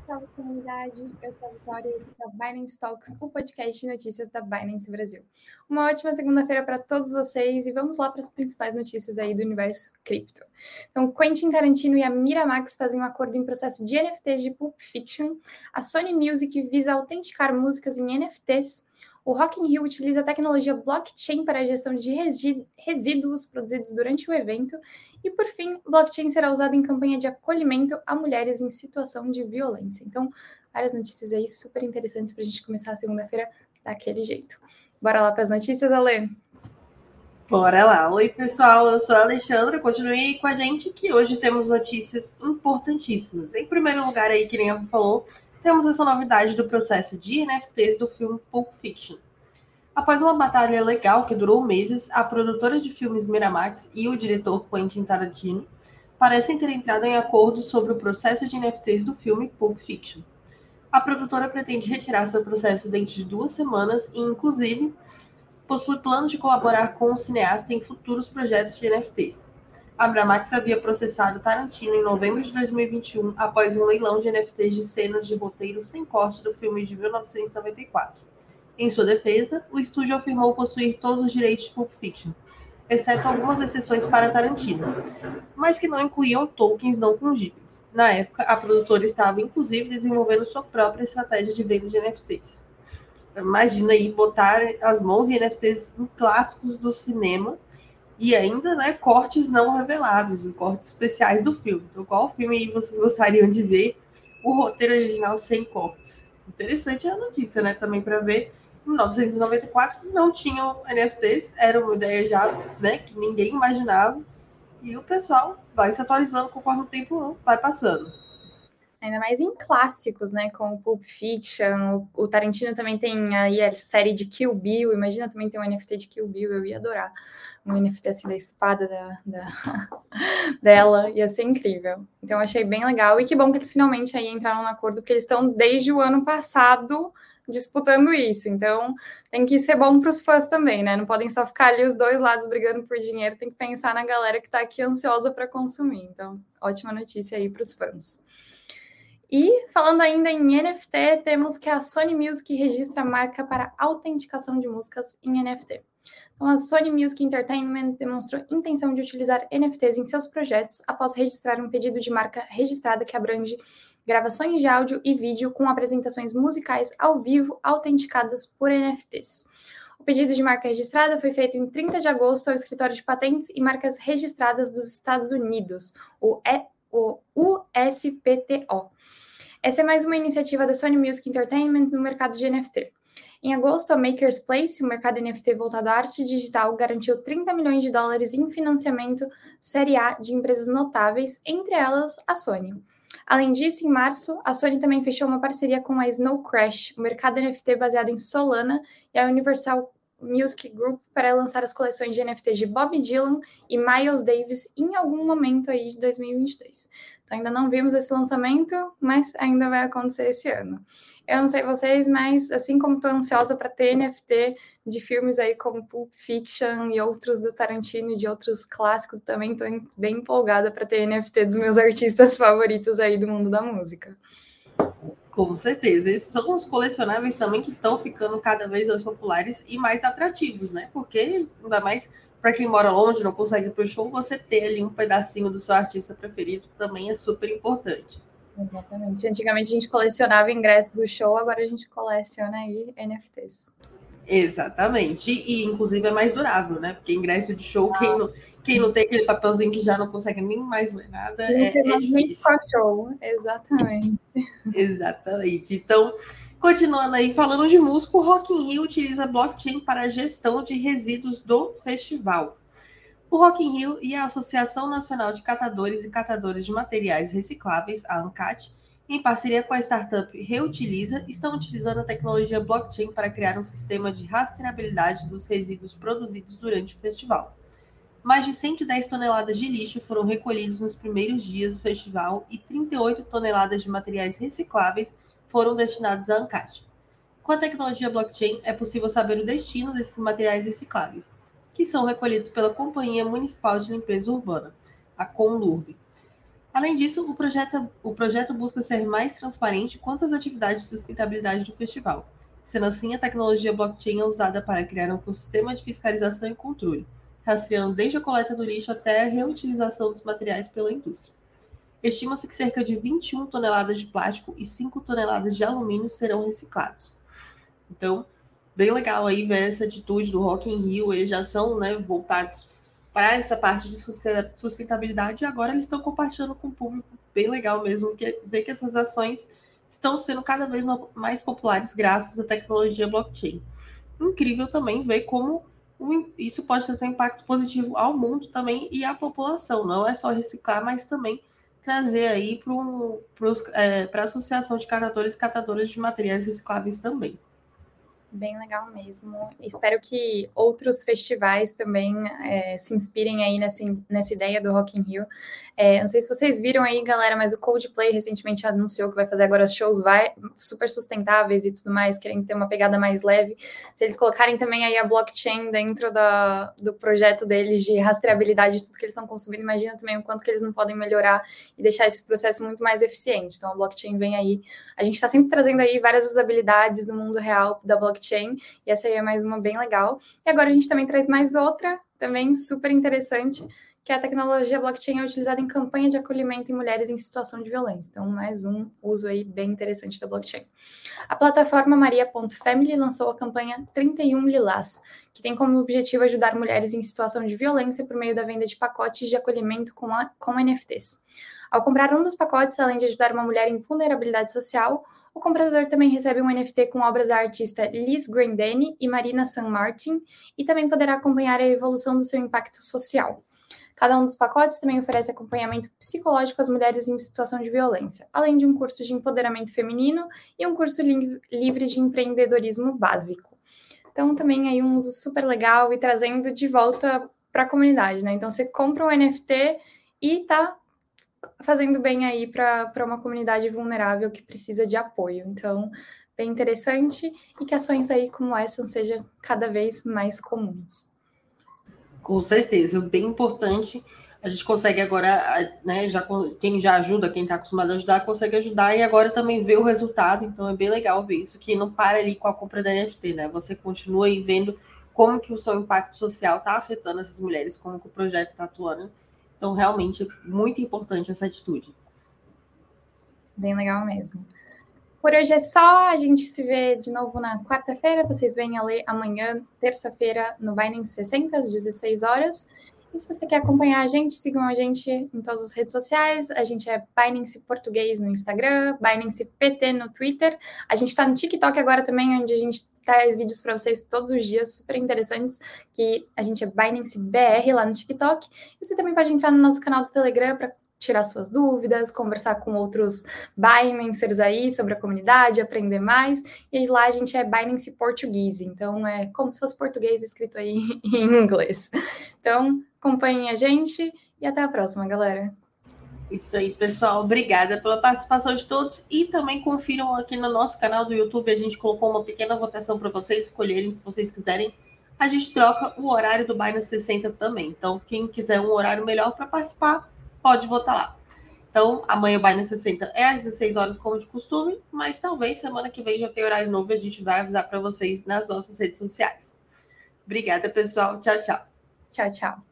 Salve, comunidade! Eu sou a Vitória e esse aqui é o Binance Talks, o podcast de notícias da Binance Brasil. Uma ótima segunda-feira para todos vocês e vamos lá para as principais notícias aí do universo cripto. Então, Quentin Tarantino e a Miramax fazem um acordo em processo de NFTs de Pulp Fiction, a Sony Music visa autenticar músicas em NFTs, o Rock in Rio utiliza a tecnologia blockchain para a gestão de resíduos produzidos durante o evento. E, por fim, blockchain será usado em campanha de acolhimento a mulheres em situação de violência. Então, várias notícias aí super interessantes para a gente começar a segunda-feira daquele jeito. Bora lá para as notícias, Ale? Bora lá. Oi, pessoal. Eu sou a Alexandra. Continue com a gente que hoje temos notícias importantíssimas. Em primeiro lugar, aí, que nem a falou, temos essa novidade do processo de NFTs do filme Pulp Fiction. Após uma batalha legal que durou meses, a produtora de filmes Miramax e o diretor Quentin Tarantino parecem ter entrado em acordo sobre o processo de NFTs do filme Pulp Fiction. A produtora pretende retirar seu processo dentro de duas semanas e, inclusive, possui planos de colaborar com o cineasta em futuros projetos de NFTs. A Bramax havia processado Tarantino em novembro de 2021 após um leilão de NFTs de cenas de roteiro sem corte do filme de 1994. Em sua defesa, o estúdio afirmou possuir todos os direitos de Pulp Fiction, exceto algumas exceções para Tarantino, mas que não incluíam tokens não fungíveis. Na época, a produtora estava inclusive desenvolvendo sua própria estratégia de venda de NFTs. Então, imagina aí botar as mãos em NFTs em clássicos do cinema e ainda, né, cortes não revelados, cortes especiais do filme. Então, qual filme vocês gostariam de ver o roteiro original sem cortes? Interessante a notícia, né, também para ver. Em 1994 não tinham NFTs, era uma ideia já, né, que ninguém imaginava. E o pessoal vai se atualizando conforme o tempo vai passando. Ainda mais em clássicos, né? Como Pulp Fiction. O, o Tarantino também tem aí a série de Kill Bill. Imagina também ter um NFT de Kill Bill. Eu ia adorar um NFT assim da espada da, da, dela. Ia ser incrível. Então, achei bem legal. E que bom que eles finalmente aí entraram no acordo, porque eles estão desde o ano passado disputando isso. Então, tem que ser bom para os fãs também, né? Não podem só ficar ali os dois lados brigando por dinheiro, tem que pensar na galera que está aqui ansiosa para consumir. Então, ótima notícia aí para os fãs. E falando ainda em NFT, temos que a Sony Music registra a marca para autenticação de músicas em NFT. Então, a Sony Music Entertainment demonstrou intenção de utilizar NFTs em seus projetos após registrar um pedido de marca registrada que abrange gravações de áudio e vídeo com apresentações musicais ao vivo autenticadas por NFTs. O pedido de marca registrada foi feito em 30 de agosto ao Escritório de Patentes e Marcas Registradas dos Estados Unidos, o, e, o USPTO essa é mais uma iniciativa da Sony Music Entertainment no mercado de NFT. Em agosto, a Makers Place, o mercado NFT voltado à arte digital, garantiu 30 milhões de dólares em financiamento Série A de empresas notáveis, entre elas a Sony. Além disso, em março, a Sony também fechou uma parceria com a Snow Crash, o mercado NFT baseado em Solana, e a Universal Music Group para lançar as coleções de NFTs de Bob Dylan e Miles Davis em algum momento aí de 2022. Ainda não vimos esse lançamento, mas ainda vai acontecer esse ano. Eu não sei vocês, mas assim como estou ansiosa para ter NFT de filmes aí como Pulp Fiction e outros do Tarantino e de outros clássicos, também estou bem empolgada para ter NFT dos meus artistas favoritos aí do mundo da música. Com certeza. Esses são os colecionáveis também que estão ficando cada vez mais populares e mais atrativos, né? Porque ainda mais para quem mora longe, não consegue ir para o show, você ter ali um pedacinho do seu artista preferido também é super importante. Exatamente. Antigamente a gente colecionava ingresso do show, agora a gente coleciona aí NFTs. Exatamente. E, inclusive é mais durável, né? Porque ingresso de show, ah. quem, não, quem não tem aquele papelzinho que já não consegue nem mais ler nada. é, é difícil. show. Exatamente. Exatamente. Então, Continuando aí, falando de música, o Rock in Rio utiliza blockchain para a gestão de resíduos do festival. O Rock in Rio e a Associação Nacional de Catadores e Catadores de Materiais Recicláveis, a ANCAT, em parceria com a startup Reutiliza, estão utilizando a tecnologia blockchain para criar um sistema de rastreabilidade dos resíduos produzidos durante o festival. Mais de 110 toneladas de lixo foram recolhidos nos primeiros dias do festival e 38 toneladas de materiais recicláveis foram destinados à ANCAD. Com a tecnologia blockchain, é possível saber o destino desses materiais recicláveis, que são recolhidos pela Companhia Municipal de Limpeza Urbana, a Conlurb. Além disso, o projeto, o projeto busca ser mais transparente quanto às atividades de sustentabilidade do festival. Sendo assim, a tecnologia blockchain é usada para criar um ecossistema de fiscalização e controle, rastreando desde a coleta do lixo até a reutilização dos materiais pela indústria. Estima-se que cerca de 21 toneladas de plástico e 5 toneladas de alumínio serão reciclados. Então, bem legal aí ver essa atitude do Rock in Rio, eles já são né, voltados para essa parte de sustentabilidade e agora eles estão compartilhando com o público, bem legal mesmo, que ver que essas ações estão sendo cada vez mais populares graças à tecnologia blockchain. Incrível também ver como isso pode trazer um impacto positivo ao mundo também e à população. Não é só reciclar, mas também trazer aí para é, a Associação de Catadores e Catadoras de Materiais Recicláveis também. Bem legal mesmo. Espero que outros festivais também é, se inspirem aí nessa, nessa ideia do Rock in Rio. É, não sei se vocês viram aí, galera, mas o Coldplay recentemente anunciou que vai fazer agora shows vai, super sustentáveis e tudo mais, querendo ter uma pegada mais leve. Se eles colocarem também aí a blockchain dentro da, do projeto deles de rastreabilidade de tudo que eles estão consumindo, imagina também o quanto que eles não podem melhorar e deixar esse processo muito mais eficiente. Então a blockchain vem aí. A gente está sempre trazendo aí várias usabilidades do mundo real da blockchain, e essa aí é mais uma bem legal. E agora a gente também traz mais outra, também super interessante que a tecnologia blockchain é utilizada em campanha de acolhimento em mulheres em situação de violência. Então, mais um uso aí bem interessante da blockchain. A plataforma Maria.family lançou a campanha 31 Lilás, que tem como objetivo ajudar mulheres em situação de violência por meio da venda de pacotes de acolhimento com, a, com NFTs. Ao comprar um dos pacotes, além de ajudar uma mulher em vulnerabilidade social, o comprador também recebe um NFT com obras da artista Liz Grandani e Marina San Martin e também poderá acompanhar a evolução do seu impacto social. Cada um dos pacotes também oferece acompanhamento psicológico às mulheres em situação de violência, além de um curso de empoderamento feminino e um curso li livre de empreendedorismo básico. Então, também aí um uso super legal e trazendo de volta para a comunidade, né? Então, você compra um NFT e tá fazendo bem aí para uma comunidade vulnerável que precisa de apoio. Então, bem interessante e que ações aí como essa sejam cada vez mais comuns. Com certeza, bem importante. A gente consegue agora, né, já, quem já ajuda, quem está acostumado a ajudar, consegue ajudar e agora também vê o resultado. Então é bem legal ver isso, que não para ali com a compra da NFT, né? Você continua aí vendo como que o seu impacto social está afetando essas mulheres, como que o projeto está atuando. Então, realmente, é muito importante essa atitude. Bem legal mesmo. Por hoje é só. A gente se vê de novo na quarta-feira. Vocês vêm a ler amanhã, terça-feira, no Binance 60, às 16 horas. E se você quer acompanhar a gente, sigam a gente em todas as redes sociais. A gente é Binance Português no Instagram, Binance PT no Twitter. A gente está no TikTok agora também, onde a gente traz vídeos para vocês todos os dias, super interessantes, que a gente é Binance BR lá no TikTok. E você também pode entrar no nosso canal do Telegram para tirar suas dúvidas, conversar com outros Binancers aí sobre a comunidade, aprender mais. E lá a gente é Binance Português, então é como se fosse português escrito aí em inglês. Então, acompanhem a gente e até a próxima, galera. Isso aí, pessoal. Obrigada pela participação de todos e também confiram aqui no nosso canal do YouTube. A gente colocou uma pequena votação para vocês escolherem, se vocês quiserem. A gente troca o horário do Binance 60 também. Então, quem quiser um horário melhor para participar, pode votar lá. Então, amanhã o Binance 60 é às 16 horas, como de costume, mas talvez semana que vem já tenha horário novo e a gente vai avisar para vocês nas nossas redes sociais. Obrigada, pessoal. Tchau, tchau. Tchau, tchau.